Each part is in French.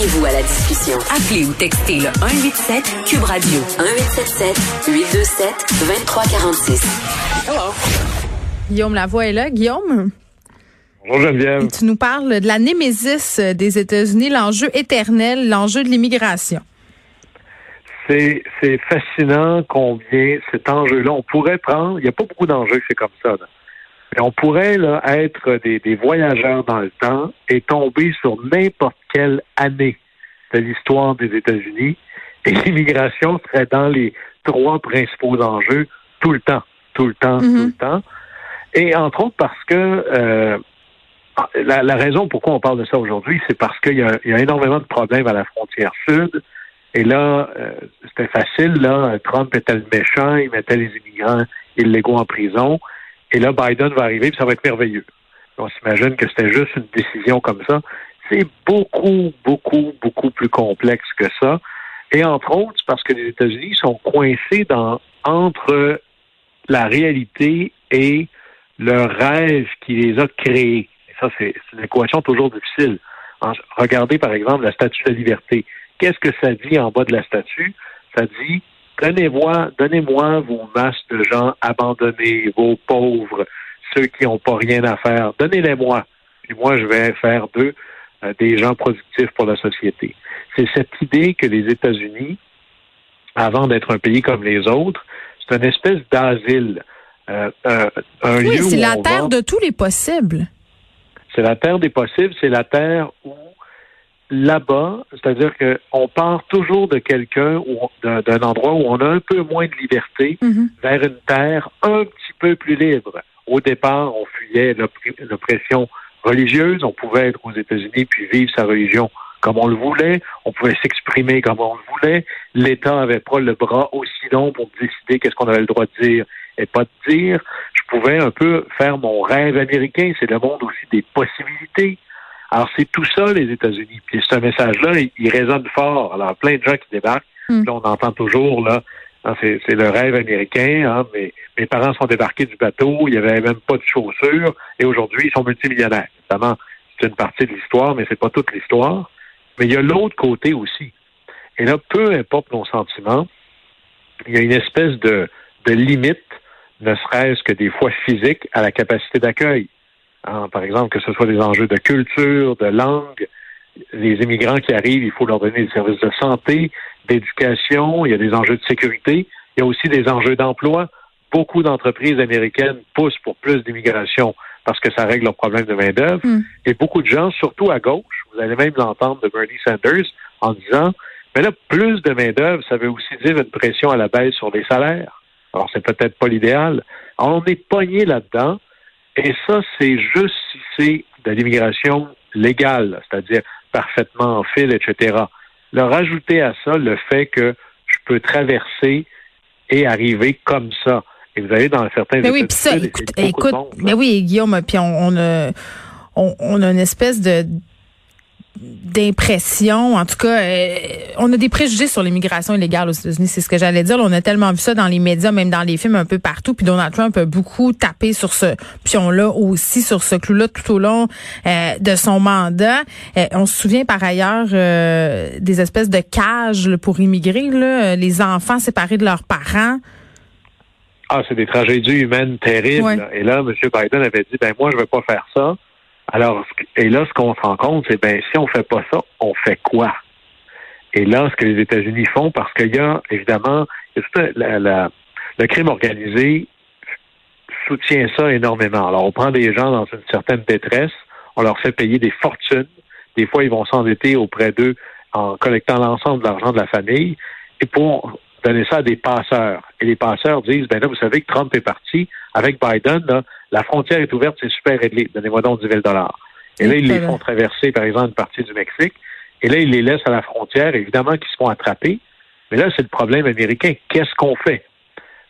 Joignez-vous à la discussion. Appelez ou textez le 187 Cube Radio 1877 827 2346. Hello. Guillaume Lavoie est là. Guillaume? Bonjour Geneviève. tu nous parles de la némésis des États-Unis, l'enjeu éternel, l'enjeu de l'immigration. C'est, fascinant combien cet enjeu-là, on pourrait prendre, il n'y a pas beaucoup d'enjeux c'est comme ça. Mais on pourrait là, être des, des, voyageurs dans le temps et tomber sur n'importe quelle année de l'histoire des États-Unis et l'immigration serait dans les trois principaux enjeux tout le temps, tout le temps, tout mm-hmm. le temps. Et entre autres parce que euh, la, raison pourquoi on parle de ça aujourd'hui, c'est parce qu'il y, a énormément de problèmes à la frontière sud. Et là, euh, c'était facile, là. Trump était le méchant, il mettait les immigrants illégaux en prison. Et là, Biden va arriver, puis ça va être merveilleux. On s'imagine que c'était juste une décision comme ça. C'est beaucoup, beaucoup, beaucoup plus complexe que ça. Et entre autres, parce que les États-Unis sont coincés dans entre la réalité et le rêve qui les a créés. Et ça, c'est une équation toujours difficile. Regardez, par exemple, la statue de la liberté. Qu'est-ce que ça dit en bas de la statue? Ça dit Donnez-moi, donnez-moi vos masses de gens abandonnés, vos pauvres, ceux qui n'ont pas rien à faire. Donnez-les-moi. Puis moi, je vais faire d'eux euh, des gens productifs pour la société. C'est cette idée que les États-Unis, avant d'être un pays comme les autres, c'est une espèce d'asile. Euh, euh, oui, c'est la terre de tous les possibles. C'est la terre des possibles, c'est la terre où là-bas, c'est-à-dire qu'on part toujours de quelqu'un ou d'un endroit où on a un peu moins de liberté mm-hmm. vers une terre un petit peu plus libre. Au départ, on fuyait l'oppression religieuse, on pouvait être aux États-Unis puis vivre sa religion comme on le voulait, on pouvait s'exprimer comme on le voulait, l'État n'avait pas le bras aussi long pour décider qu'est-ce qu'on avait le droit de dire et pas de dire. Je pouvais un peu faire mon rêve américain. C'est le monde aussi des possibilités. Alors, c'est tout ça, les États-Unis. Puis ce message-là, il, résonne fort. Alors, plein de gens qui débarquent. Hmm. Là, on entend toujours, là, hein, c'est, le rêve américain. Hein, mais mes parents sont débarqués du bateau, il n'y avait même pas de chaussures, et aujourd'hui, ils sont multimillionnaires. Évidemment, c'est une partie de l'histoire, mais c'est pas toute l'histoire. Mais il y a l'autre côté aussi. Et là, peu importe nos sentiments, il y a une espèce de, de limite ne serait-ce que des fois physiques, à la capacité d'accueil. Hein, par exemple, que ce soit des enjeux de culture, de langue, les immigrants qui arrivent, il faut leur donner des services de santé, d'éducation, il y a des enjeux de sécurité, il y a aussi des enjeux d'emploi. Beaucoup d'entreprises américaines poussent pour plus d'immigration parce que ça règle leurs problèmes de main-d'œuvre. Hmm. Et beaucoup de gens, surtout à gauche, vous allez même l'entendre de Bernie Sanders en disant Mais là, plus de main-d'œuvre, ça veut aussi dire une pression à la baisse sur les salaires. Alors, c'est peut-être pas l'idéal. on est pogné là-dedans. Et ça, c'est juste si c'est de l'immigration légale, c'est-à-dire parfaitement en fil, etc. Le rajouter à ça le fait que je peux traverser et arriver comme ça. Et vous allez dans certains mais oui, puis ça, écoute, mais oui, Guillaume, puis on, a, on, a une espèce de d'impression. En tout cas, euh, on a des préjugés sur l'immigration illégale aux États-Unis. C'est ce que j'allais dire. On a tellement vu ça dans les médias, même dans les films, un peu partout. Puis Donald Trump a beaucoup tapé sur ce pion-là aussi, sur ce clou-là tout au long euh, de son mandat. Euh, on se souvient par ailleurs des espèces de cages pour immigrer, là, les enfants séparés de leurs parents. Ah, c'est des tragédies humaines terribles. Et là, M. Biden avait dit, ben moi, je ne vais pas faire ça. Alors, et là, ce qu'on se rend compte, c'est ben si on fait pas ça, on fait quoi? Et là, ce que les États-Unis font, parce qu'il y a évidemment, le crime organisé soutient ça énormément. Alors, on prend des gens dans une certaine détresse, on leur fait payer des fortunes. Des fois, ils vont s'endetter auprès d'eux en collectant l'ensemble de l'argent de la famille. Et pour donner ça à des passeurs. Et les passeurs disent, ben là, vous savez que Trump est parti. Avec Biden, là, la frontière est ouverte, c'est super réglé. Donnez-moi donc 10 000 Et là, ils les font traverser, par exemple, une partie du Mexique. Et là, ils les laissent à la frontière. Évidemment qu'ils se font attraper. Mais là, c'est le problème américain. Qu'est-ce qu'on fait?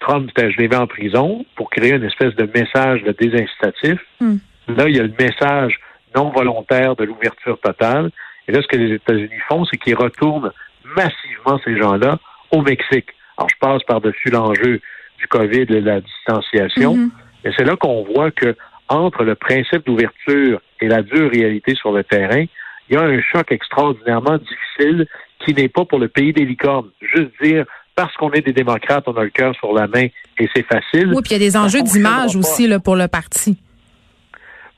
Trump, je les mets en prison pour créer une espèce de message de désincitatif. Hmm. Là, il y a le message non volontaire de l'ouverture totale. Et là, ce que les États-Unis font, c'est qu'ils retournent massivement ces gens-là au Mexique. Alors, je passe par-dessus l'enjeu du COVID et de la distanciation. Mm-hmm. Mais c'est là qu'on voit que entre le principe d'ouverture et la dure réalité sur le terrain, il y a un choc extraordinairement difficile qui n'est pas pour le pays des licornes. Juste dire, parce qu'on est des démocrates, on a le cœur sur la main et c'est facile. Oui, puis il y a des enjeux d'image aussi là, pour le parti.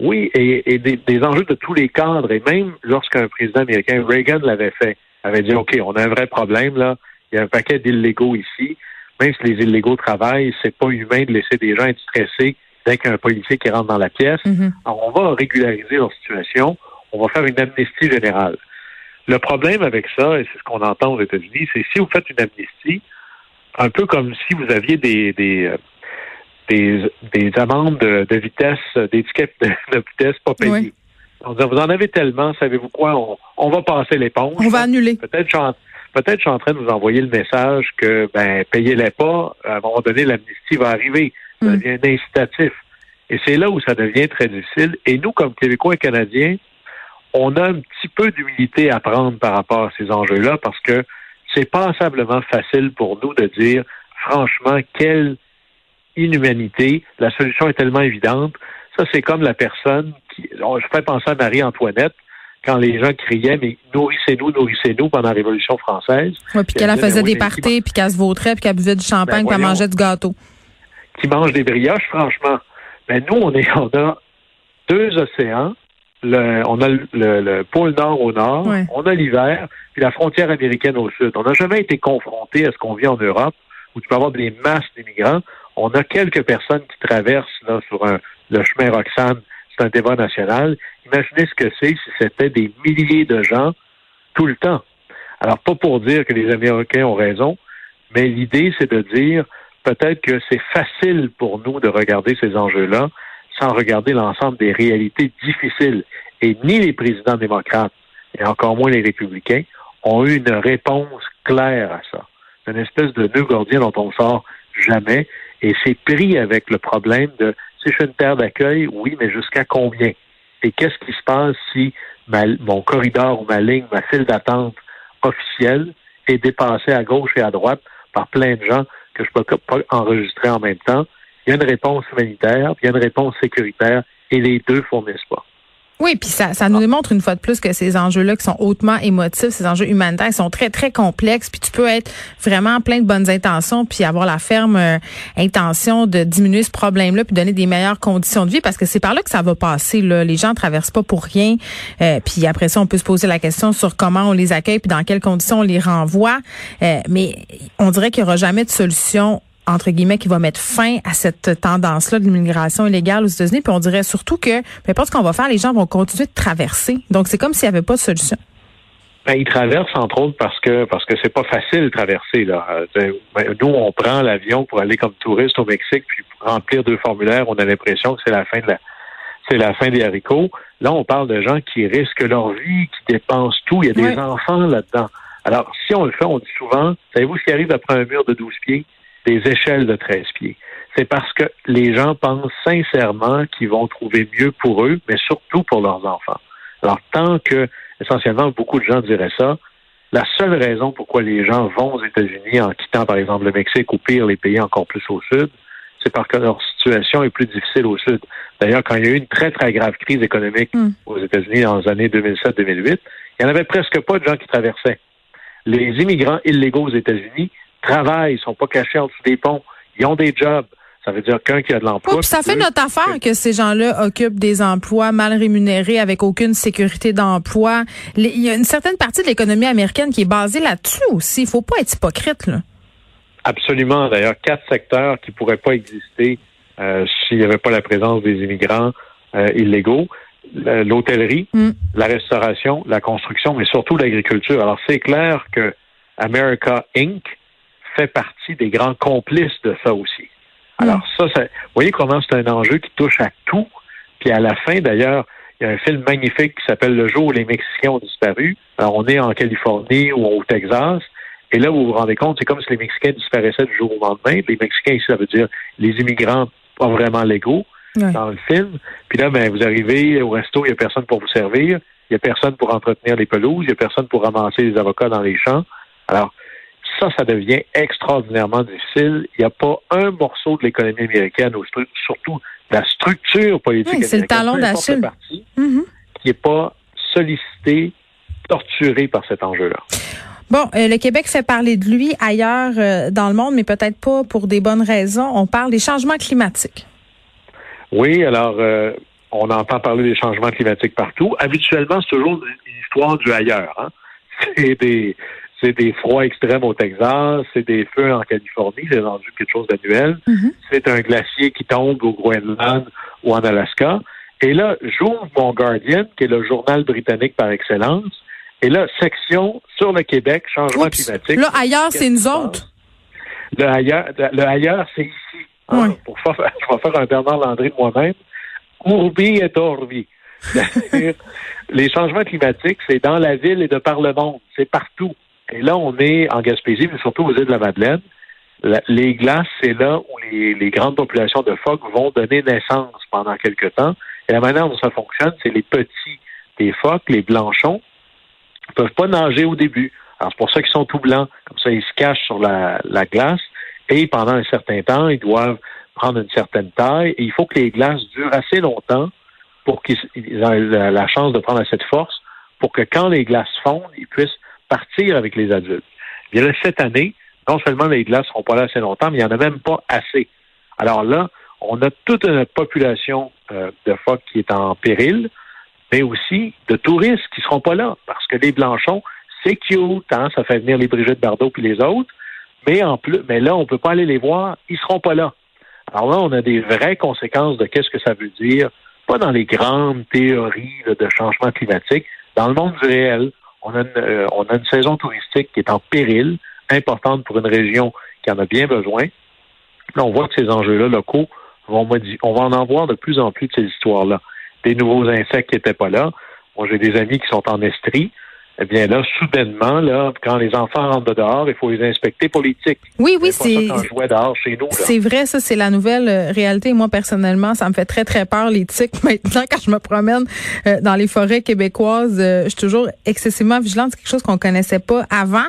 Oui, et, des, des, enjeux de tous les cadres. Et même lorsqu'un président américain, Reagan l'avait fait, avait dit, OK, on a un vrai problème, là. Il y a un paquet d'illégaux ici. Même si les illégaux travaillent, c'est pas humain de laisser des gens être stressés dès qu'un policier qui rentre dans la pièce. Mm-hmm. Alors, on va régulariser leur situation. On va faire une amnistie générale. Le problème avec ça, et c'est ce qu'on entend aux États-Unis, c'est si vous faites une amnistie, un peu comme si vous aviez des, des, euh, des, des amendes de, vitesse, d'étiquettes de, vitesse pas payées. On dit, vous en avez tellement, savez-vous quoi, on, va passer l'éponge. On va annuler. Peut-être peut-être je suis en train de vous envoyer le message que ben payez-les pas, à un moment donné, l'amnistie va arriver. Ça mm. devient incitatif. Et c'est là où ça devient très difficile. Et nous, comme Québécois et Canadiens, on a un petit peu d'humilité à prendre par rapport à ces enjeux-là parce que c'est passablement facile pour nous de dire, franchement, quelle inhumanité. La solution est tellement évidente. Ça, c'est comme la personne qui. je fais penser à Marie-Antoinette quand les gens criaient, mais nourrissez-nous, nourrissez-nous pendant la Révolution française. Oui, puis qu'elle faisait des parties, puis qu'elle se vautrait, puis qu'elle buvait du champagne, ben, puis qu'elle mangeait du gâteau. Qui mange des brioches, franchement. Mais ben, nous, on, est, on a deux océans. Le, on a le, pôle nord au nord, on a l'hiver, puis la frontière américaine au sud. On n'a jamais été confronté à ce qu'on vit en Europe, où tu peux avoir des masses d'immigrants. On a quelques personnes qui traversent là, sur un, le chemin Roxane. C'est un débat national. Imaginez ce que c'est si c'était des milliers de gens tout le temps. Alors, pas pour dire que les Américains ont raison, mais l'idée, c'est de dire peut-être que c'est facile pour nous de regarder ces enjeux-là sans regarder l'ensemble des réalités difficiles. Et ni les présidents démocrates, et encore moins les républicains, ont eu une réponse claire à ça. C'est une espèce de nœud gordien dont on sort jamais. Et c'est pris avec le problème de si je fais une terre d'accueil, oui, mais jusqu'à combien? Et qu'est-ce qui se passe si mon corridor ou ma ligne, ma file d'attente officielle est dépassée à gauche et à droite par plein de gens que je ne peux pas enregistrer en même temps? Il y a une réponse humanitaire, il y a une réponse sécuritaire, et les deux fournissent pas. Oui, puis ça, ça nous démontre une fois de plus que ces enjeux-là qui sont hautement émotifs, ces enjeux humanitaires, sont très, très complexes. Puis tu peux être vraiment plein de bonnes intentions, puis avoir la ferme euh, intention de diminuer ce problème-là, puis donner des meilleures conditions de vie, parce que c'est par là que ça va passer. Là. Les gens traversent pas pour rien. Euh, puis après ça, on peut se poser la question sur comment on les accueille, puis dans quelles conditions on les renvoie. Euh, mais on dirait qu'il n'y aura jamais de solution entre guillemets, qui va mettre fin à cette tendance-là de l'immigration illégale aux États-Unis. Puis on dirait surtout que, peu importe ce qu'on va faire, les gens vont continuer de traverser. Donc, c'est comme s'il n'y avait pas de solution. Ben, ils traversent, entre autres, parce que parce que c'est pas facile de traverser. Là. Euh, ben, nous, on prend l'avion pour aller comme touriste au Mexique, puis pour remplir deux formulaires, on a l'impression que c'est la fin de la c'est la fin des haricots. Là, on parle de gens qui risquent leur vie, qui dépensent tout. Il y a des enfants là-dedans. Alors, si on le fait, on dit souvent, savez-vous ce qui arrive après un mur de 12 pieds? Des échelles de 13 pieds. C'est parce que les gens pensent sincèrement qu'ils vont trouver mieux pour eux, mais surtout pour leurs enfants. Alors, tant que, essentiellement, beaucoup de gens diraient ça, la seule raison pourquoi les gens vont aux États-Unis en quittant, par exemple, le Mexique ou pire, les pays encore plus au sud, c'est parce que leur situation est plus difficile au sud. D'ailleurs, quand il y a eu une très, très grave crise économique hmm. aux États-Unis dans les années 2007-2008, il n'y en avait presque pas de gens qui traversaient. Les immigrants illégaux aux États-Unis travaillent, ils sont pas cachés en dessous des ponts, ils ont des jobs. Ça veut dire qu'un qui a de l'emploi. ça fait notre affaire que ces gens-là occupent des emplois mal rémunérés avec aucune sécurité d'emploi. Il y a une certaine partie de l'économie américaine qui est basée là-dessus aussi. Il faut pas être hypocrite. Là. Absolument. D'ailleurs, quatre secteurs qui pourraient pas exister euh, s'il n'y avait pas la présence des immigrants euh, illégaux. L'hôtellerie, mm. la restauration, la construction, mais surtout l'agriculture. Alors, c'est clair que America Inc., fait partie des grands complices de ça aussi. Alors hmm. ça, vous voyez comment c'est un enjeu qui touche à tout. Puis à la fin, d'ailleurs, il y a un film magnifique qui s'appelle Le jour où les Mexicains ont disparu. Alors, on est en Californie ou au Texas. Et là, vous vous rendez compte, c'est comme si les Mexicains disparaissaient du jour au lendemain. Les Mexicains ici, ça veut dire les immigrants pas vraiment légaux dans le film. Puis là, ben, vous arrivez au resto, il n'y a personne pour vous servir. Il n'y a personne pour entretenir les pelouses. Il n'y a personne pour ramasser les avocats dans les champs. Alors, ça, ça devient extraordinairement difficile. Il n'y a pas un morceau de l'économie américaine, ou surtout la structure politique oui, c'est le talon d'Achille. Mm-hmm. qui n'est pas sollicité, torturé par cet enjeu-là. Bon, euh, le Québec fait parler de lui ailleurs euh, dans le monde, mais peut-être pas pour des bonnes raisons. On parle des changements climatiques. Oui, alors euh, on entend parler des changements climatiques partout. Habituellement, c'est toujours une histoire du ailleurs. Hein? C'est des c'est des froids extrêmes au Texas, c'est des feux en Californie, c'est rendu quelque chose d'annuel. Mm-hmm. C'est un glacier qui tombe au Groenland ou en Alaska. Et là, j'ouvre mon Guardian, qui est le journal britannique par excellence. Et là, section sur le Québec, changement climatique. Là, ailleurs, c'est nous autres. Le ailleurs, le ailleurs c'est ici. Pour faire, je vais faire un Bernard Landry de moi-même. Urbi et orbi. les changements climatiques, c'est dans la ville et de par le monde. C'est partout. Et là, on est en Gaspésie, mais surtout aux îles de la Madeleine. les glaces, c'est là où les, grandes populations de phoques vont donner naissance pendant quelque temps. Et la manière dont ça fonctionne, c'est les petits des phoques, les blanchons, ne peuvent pas nager au début. Alors, c'est pour ça qu'ils sont tout blancs. Comme ça, ils se cachent sur la, la glace. Et pendant un certain temps, ils doivent prendre une certaine taille. Et il faut que les glaces durent assez longtemps pour qu'ils aient la chance de prendre cette force pour que quand les glaces fondent, ils puissent partir avec les adultes. Et là, cette année, non seulement les glaces ne seront pas là assez longtemps, mais il n'y en a même pas assez. Alors là, on a toute une population euh, de phoques qui est en péril, mais aussi de touristes qui ne seront pas là, parce que les Blanchons, c'est cute, hein, ça fait venir les Brigitte Bardot puis les autres, mais en plus, mais là, on ne peut pas aller les voir, ils ne seront pas là. Alors là, on a des vraies conséquences de qu'est-ce que ça veut dire, pas dans les grandes théories de changement climatique, dans le monde réel. On a, une, euh, on a une saison touristique qui est en péril, importante pour une région qui en a bien besoin. Là, on voit que ces enjeux-là locaux vont on va en avoir de plus en plus de ces histoires-là. Des nouveaux insectes qui n'étaient pas là. Moi, j'ai des amis qui sont en Estrie eh bien là, soudainement, là, quand les enfants rentrent dehors, il faut les inspecter pour les tiques. Oui, oui, c'est. C'est vrai, ça, c'est la nouvelle euh, réalité. Moi, personnellement, ça me fait très, très peur les tiques. Maintenant, quand je me promène euh, dans les forêts québécoises, euh, je suis toujours excessivement vigilante. C'est quelque chose qu'on connaissait pas avant.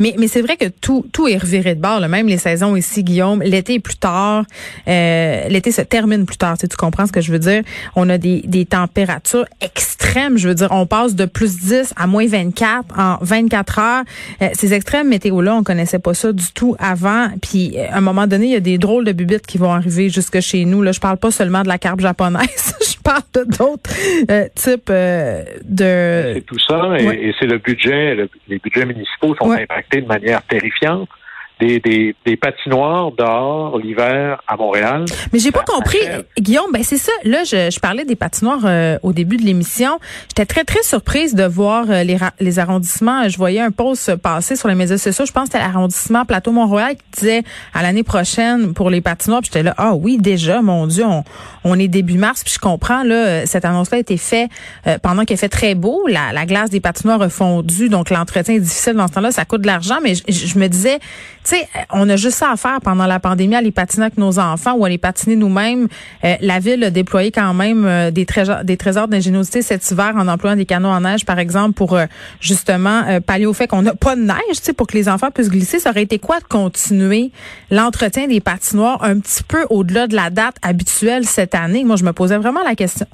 Mais, mais c'est vrai que tout, tout est reviré de bord. Là. Même les saisons ici, Guillaume, l'été est plus tard. l'été se termine plus tard. Tu, tu comprends ce que je veux dire? On a des, des températures extrêmes. Je veux dire, on passe de plus 10 à moins 20 en 24 heures. Euh, ces extrêmes météo-là, on connaissait pas ça du tout avant. Puis, euh, à un moment donné, il y a des drôles de bubites qui vont arriver jusque chez nous. Là, je parle pas seulement de la carpe japonaise. je parle de d'autres euh, types de... C'est tout ça. Et, c'est le budget. les budgets municipaux sont impactés de manière terrifiante des, des, des patinoires dehors l'hiver à Montréal. Mais j'ai pas compris, Guillaume. Ben c'est ça. Là, je, je parlais des patinoires euh, au début de l'émission. J'étais très très surprise de voir euh, les, les arrondissements. Je voyais un post passer sur les médias sociaux. Je pense que c'était l'arrondissement Plateau Mont-Royal qui disait à l'année prochaine pour les patinoires. J'étais là, ah oui, déjà, mon Dieu, on, on est début mars. Puis je comprends là, cette annonce-là a été faite euh, pendant qu'il fait très beau. La, la glace des patinoires a fondu, donc l'entretien est difficile dans ce temps-là. Ça coûte de l'argent, mais je, je me disais sais, on a juste ça à faire pendant la pandémie, à les patiner avec nos enfants ou à les patiner nous-mêmes. Euh, la ville a déployé quand même euh, des, trésors, d'ingéniosité cet hiver en employant des canaux en neige, par exemple, pour euh, justement pallier au fait qu'on n'a pas de neige, tu pour que les enfants puissent glisser. Ça aurait été quoi de continuer l'entretien des patinoires un petit peu au-delà de la date habituelle cette année? Moi, je me posais vraiment la question.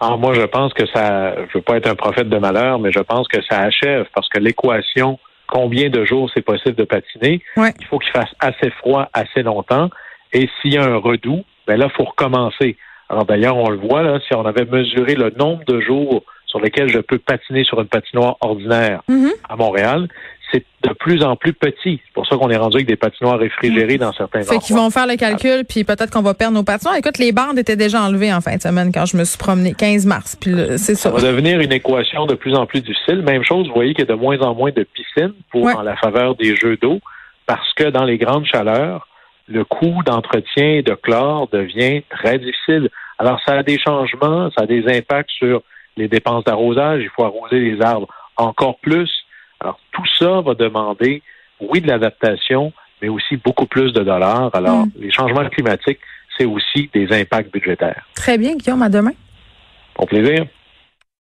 Alors moi, je pense que ça, je veux pas être un prophète de malheur, mais je pense que ça achève parce que l'équation combien de jours c'est possible de patiner. Il faut qu'il fasse assez froid assez longtemps. Et s'il y a un redout, ben là, il faut recommencer. Alors d'ailleurs, on le voit là, si on avait mesuré le nombre de jours sur lesquels je peux patiner sur une patinoire ordinaire mm-hmm. à Montréal, c'est de plus en plus petit. C'est pour ça qu'on est rendu avec des patinoires réfrigérées dans certains endroits. Fait qu'ils vont faire le calcul, puis peut-être qu'on va perdre nos patinoires. Écoute, les bandes étaient déjà enlevées en fin de semaine quand je me suis promené 15 mars, puis c'est ça. Ça va devenir une équation de plus en plus difficile. Même chose, vous voyez qu'il y a de moins en moins de piscines pour en la faveur des jeux d'eau, parce que dans les grandes chaleurs, le coût d'entretien de chlore devient très difficile. Alors, ça a des changements, ça a des impacts sur les dépenses d'arrosage. Il faut arroser les arbres encore plus. Alors, tout ça va demander, oui, de l'adaptation, mais aussi beaucoup plus de dollars. Alors, mm. les changements climatiques, c'est aussi des impacts budgétaires. Très bien, Guillaume, à demain. Au plaisir.